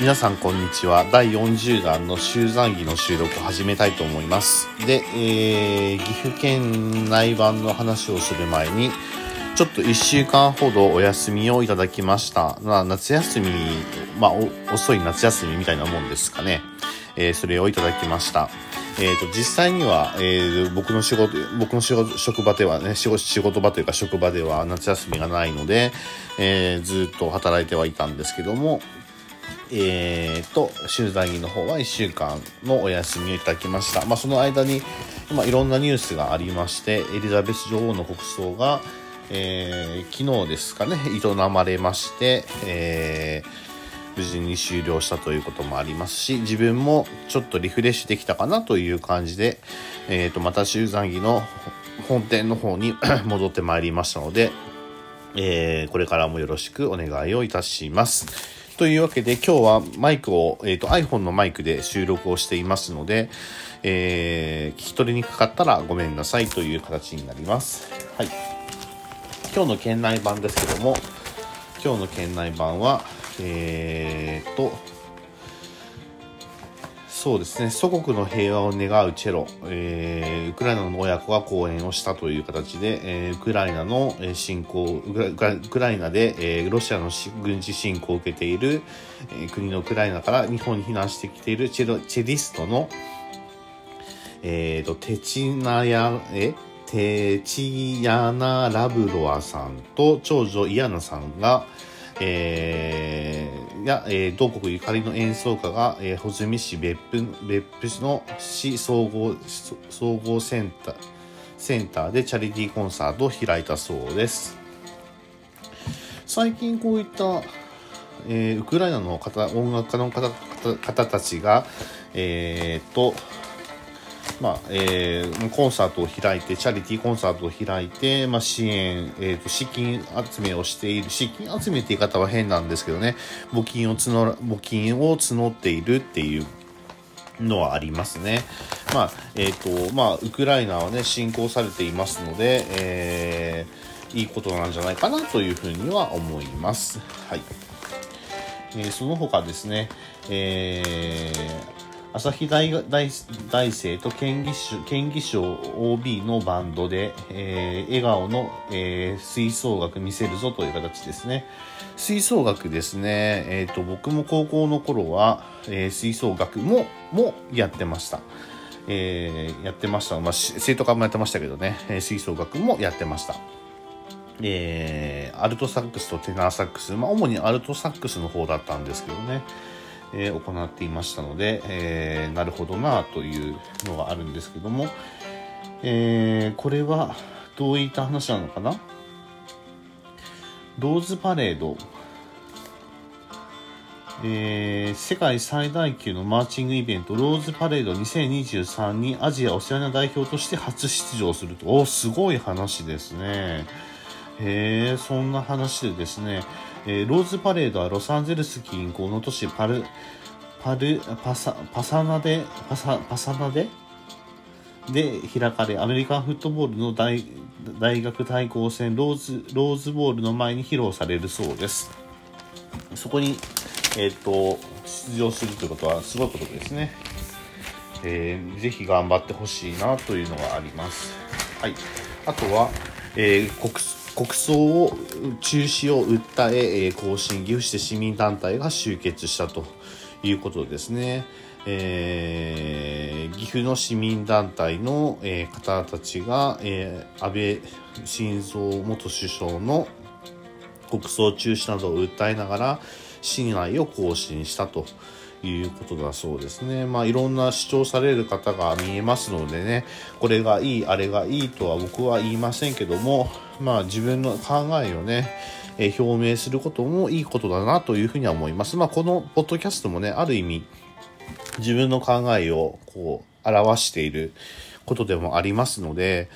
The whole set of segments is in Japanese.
皆さんこんにちは。第40弾の集山儀の収録を始めたいと思います。で、えー、岐阜県内版の話をする前に、ちょっと1週間ほどお休みをいただきました。まあ、夏休み、まあ、遅い夏休みみたいなもんですかね。えー、それをいただきました。えー、と、実際には、えー、僕の仕事、僕の仕事、職場ではね、仕事、仕事場というか職場では夏休みがないので、えー、ずっと働いてはいたんですけども、えー、と、集団儀の方は1週間のお休みをいただきました。まあ、その間に、まあ、いろんなニュースがありまして、エリザベス女王の国葬が、えー、昨日ですかね、営まれまして、えー、無事に終了したということもありますし、自分もちょっとリフレッシュできたかなという感じで、えー、と、また集団儀の本店の方に 戻ってまいりましたので、えー、これからもよろしくお願いをいたします。というわけで今日はマイクを、えーと、iPhone のマイクで収録をしていますので、えー、聞き取りにくかったらごめんなさいという形になります。はい。今日の県内版ですけども、今日の県内版は、えーと、そうですね、祖国の平和を願うチェロ、えー、ウクライナの親子が講演をしたという形で、えー、ウクライナの侵攻、ウクライナで、えー、ロシアの軍事侵攻を受けている、えー、国のウクライナから日本に避難してきているチェロチェリストの、えーと、テチナヤ、えテチヤナ・ラブロワさんと長女イアナさんが、えー、や、えー、同国ゆかりの演奏家が、えー、穂積市別府別府市の市総合総合センターセンターでチャリティーコンサートを開いたそうです。最近こういった、えー、ウクライナの方音楽家の方方たちがえー、とまあえー、コンサートを開いてチャリティーコンサートを開いて、まあ、支援、えーと、資金集めをしている資金集めって言い方は変なんですけどね募金を募募金を募っているっていうのはありますね。まあえっ、ー、とまあウクライナはね侵攻されていますので、えー、いいことなんじゃないかなというふうには思います。はい。えー、その他ですね、えー朝日大大大生と県議賞県議賞 OB のバンドで、えー、笑顔の、えー、吹奏楽見せるぞという形ですね。吹奏楽ですね、えーと、僕も高校の頃は、えー、吹奏楽ももやってました。えー、やってました。まあ、生徒会もやってましたけどね、え、吹奏楽もやってました。えー、アルトサックスとテナーサックス、まあ、主にアルトサックスの方だったんですけどね。え、行っていましたので、えー、なるほどなというのがあるんですけども、えー、これはどういった話なのかな？ローズパレード、えー、世界最大級のマーチングイベントローズパレード2023にアジア・オセアニア代表として初出場すると。おすごい話ですね。へえそんな話でですねえー、ローズパレードはロサンゼルス近郊の都市パル、パル、パサ、パサナデ、パサ、パサナデで開かれ、アメリカンフットボールの大大学対抗戦ローズ、ローズボールの前に披露されるそうです。そこに、えっ、と、出場するということはすごいことですね。えー、ぜひ頑張ってほしいなというのがあります。はい。あとは、えー、国国葬を中止を訴え、えー、更新岐阜市で市民団体が集結したということですね。えー、岐阜の市民団体の、えー、方たちが、えー、安倍晋三元首相の国葬中止などを訴えながら市内を更新したということだそうですね。まあいろんな主張される方が見えますのでね、これがいい、あれがいいとは僕は言いませんけども、まあ自分の考えをね、え、表明することもいいことだなというふうには思います。まあこのポッドキャストもね、ある意味自分の考えをこう表していることでもありますので、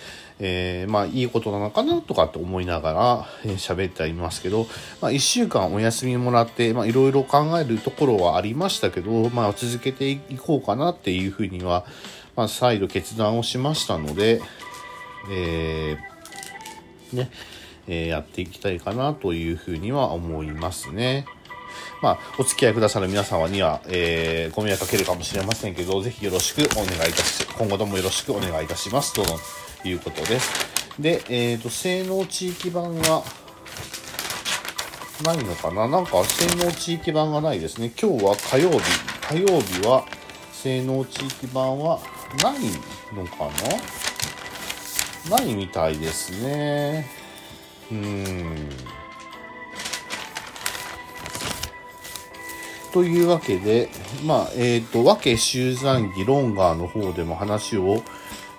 えー、まあいいことなのかなとかって思いながら喋、えー、ってはいますけど、まあ1週間お休みもらって、まあいろいろ考えるところはありましたけど、まあ続けていこうかなっていうふうには、まあ再度決断をしましたので、えー、ね、えー、やっていきたいかなというふうには思いますね。まあ、お付き合いくださる皆様には、えー、ご迷惑かけるかもしれませんけど、ぜひよろしくお願いいたし、今後ともよろしくお願いいたします。ということです。で、えっ、ー、と、性能地域版が、ないのかな？なんか、性能地域版がないですね。今日は火曜日。火曜日は、性能地域版はないのかな？ないみたいですね。うーん。というわけで、まあ、えっ、ー、と、和気集団議ロンガーの方でも話を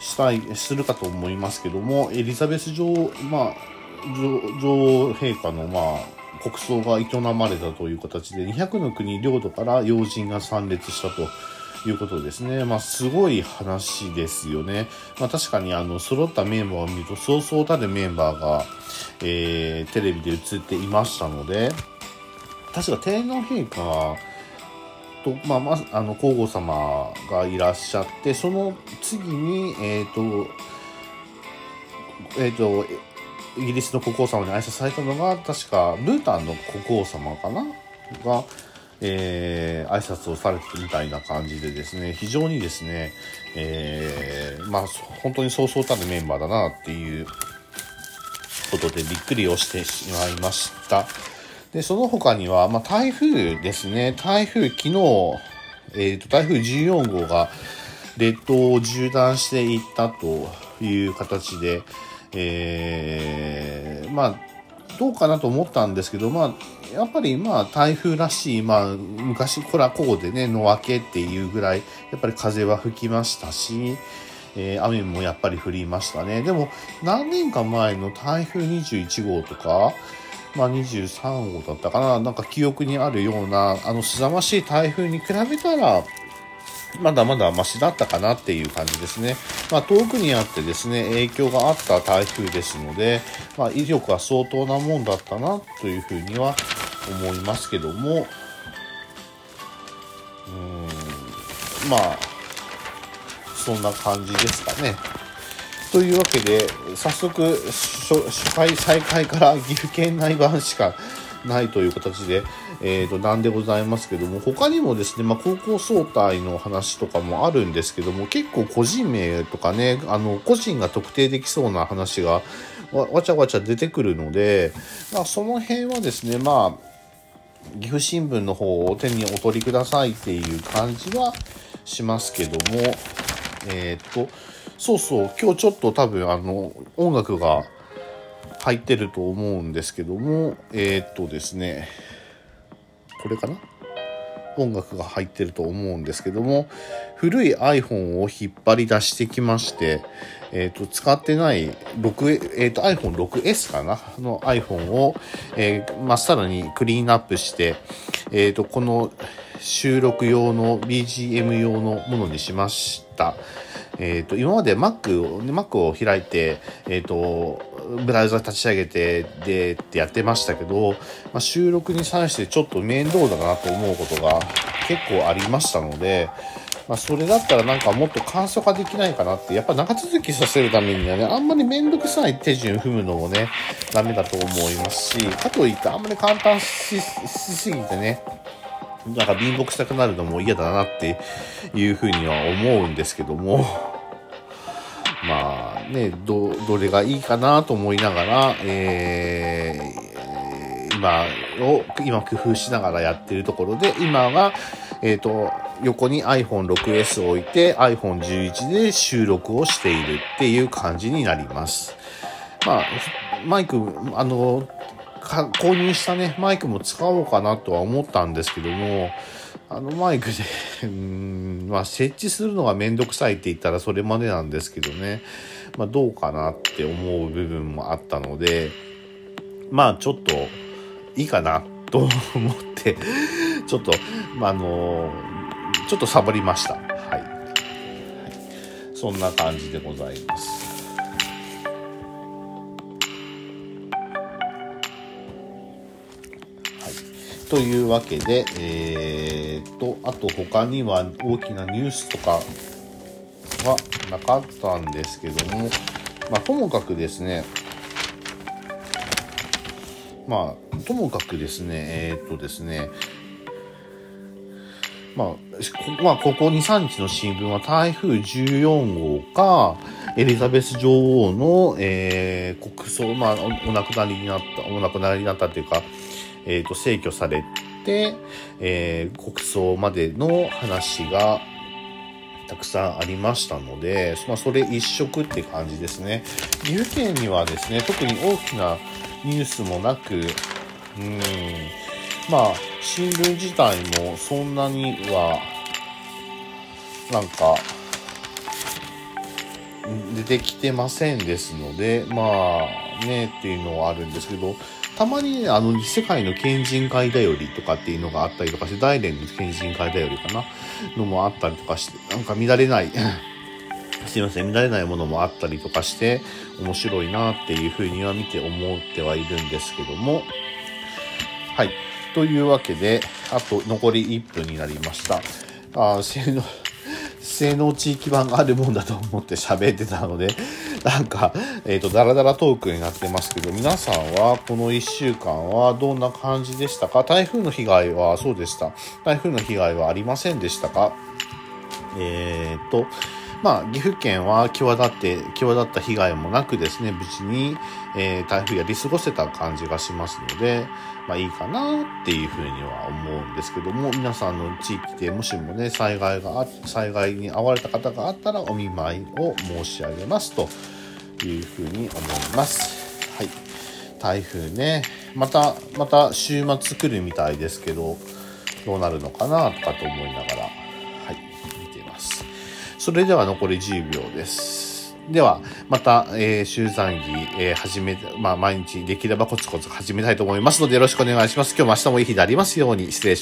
したい、するかと思いますけども、エリザベス女王、まあ、女王陛下の、まあ、国葬が営まれたという形で、200の国領土から要人が参列したということですね。まあ、すごい話ですよね。まあ、確かに、あの、揃ったメンバーを見ると、そうそうたるメンバーが、えー、テレビで映っていましたので、確か天皇陛下と、まあ、まあ、の皇后様がいらっしゃってその次にえっ、ー、とえっ、ー、とイギリスの国王様に挨拶されたのが確かブータンの国王様かな？が、えー、挨拶をされてみたいな感じでですね非常にですね、えー、まあ本当にそうそうたるメンバーだなっていうことでびっくりをしてしまいました。で、その他には、まあ、台風ですね。台風、昨日、えっ、ー、と、台風14号が列島を縦断していったという形で、えー、まあ、どうかなと思ったんですけど、まあ、やっぱりまあ台風らしい、まあ昔こらこうでね、野分けっていうぐらい、やっぱり風は吹きましたし、えー、雨もやっぱり降りましたね。でも何年か前の台風21号とか、まあ、23号だったかな、なんか記憶にあるような、あの、凄ましい台風に比べたら、まだまだマシだったかなっていう感じですね。まあ、遠くにあってですね、影響があった台風ですので、まあ、威力は相当なもんだったなというふうには思いますけども、うん、まあ、そんな感じですかね。というわけで、早速、初回再開から岐阜県内版しかないという形で、えー、と、なんでございますけども、他にもですね、まあ、高校総体の話とかもあるんですけども、結構個人名とかね、あの、個人が特定できそうな話がわちゃわちゃ出てくるので、まあ、その辺はですね、まあ、岐阜新聞の方を手にお取りくださいっていう感じはしますけども、えっ、ー、と、そうそう、今日ちょっと多分あの、音楽が入ってると思うんですけども、えー、っとですね、これかな？音楽が入ってると思うんですけども、古い iPhone を引っ張り出してきまして、えっ、と、使ってない6、えっ、と、iPhone6S かな？の iPhone を、えー、まっさらにクリーンアップして、えっ、と、この収録用の BGM 用のものにしました。えっ、ー、と、今まで Mac を、Mac を開いて、えっ、ー、と、ブラウザ立ち上げて、で、ってやってましたけど、まあ、収録に際してちょっと面倒だなと思うことが結構ありましたので、まあ、それだったらなんかもっと簡素化できないかなって、やっぱ長続きさせるためにはね、あんまりめんどくさい手順踏むのもね、ダメだと思いますし、かといってあんまり簡単しすぎてね、なんか貧乏くさくなるのも嫌だなっていうふうには思うんですけども、まあね、ど、どれがいいかなと思いながら、えー、今を、今工夫しながらやってるところで、今は、えっ、ー、と、横に iPhone6S を置いて iPhone11 で収録をしているっていう感じになります。まあ、マイク、あの、購入したね、マイクも使おうかなとは思ったんですけども、あのマイクで うん、まあ、設置するのがめんどくさいって言ったらそれまでなんですけどね、まあ、どうかなって思う部分もあったので、まあ、ちょっといいかなと思って、ちょっと、まあ、あの、ちょっとサボりました。はい、そんな感じでございます。というわけで、えー、と、あと他には大きなニュースとかはなかったんですけども、まあ、ともかくですね、まあ、ともかくですね、えー、っとですね、まあ、まあ、ここ2、3日の新聞は台風14号か、エリザベス女王の、えー、国葬、まあお、お亡くなりになった、お亡くなりになったというか、えっ、ー、と、逝去されて、えー、国葬までの話がたくさんありましたので、まあ、それ一色って感じですね。岐阜県にはですね、特に大きなニュースもなく、うん、まあ、新聞自体もそんなには、なんか、出てきてませんですので、まあ、ね、っていうのはあるんですけど、たまにね、あの、世界の県人会だよりとかっていうのがあったりとかして、大連の県人会だよりかな、のもあったりとかして、なんか乱れない すいません、乱れないものもあったりとかして、面白いなっていうふうには見て思ってはいるんですけども、はい。というわけで、あと残り1分になりました。あ性能、性能地域版があるもんだと思って喋ってたので、なんか、えっ、ー、と、ダラダラトークになってますけど、皆さんはこの1週間はどんな感じでしたか？台風の被害はそうでした。台風の被害はありませんでしたか？えっ、ー、と、まあ、岐阜県は際立って、際立った被害もなくですね、無事に、えー、台風やり過ごせた感じがしますので、まあいいかなっていうふうには思うんですけども、皆さんの地域でもしもね、災害があ、災害に遭われた方があったらお見舞いを申し上げますと。いうふうに思います。はい。台風ね、また、また週末来るみたいですけど、どうなるのかなとかと思いながらはい。見てます、それでは残り10秒です。では、また、えー、集残儀、えー、始め、まあ、毎日できればコツコツ始めたいと思いますので、よろしくお願いします。今日も明日もいい日でありますように、失礼します。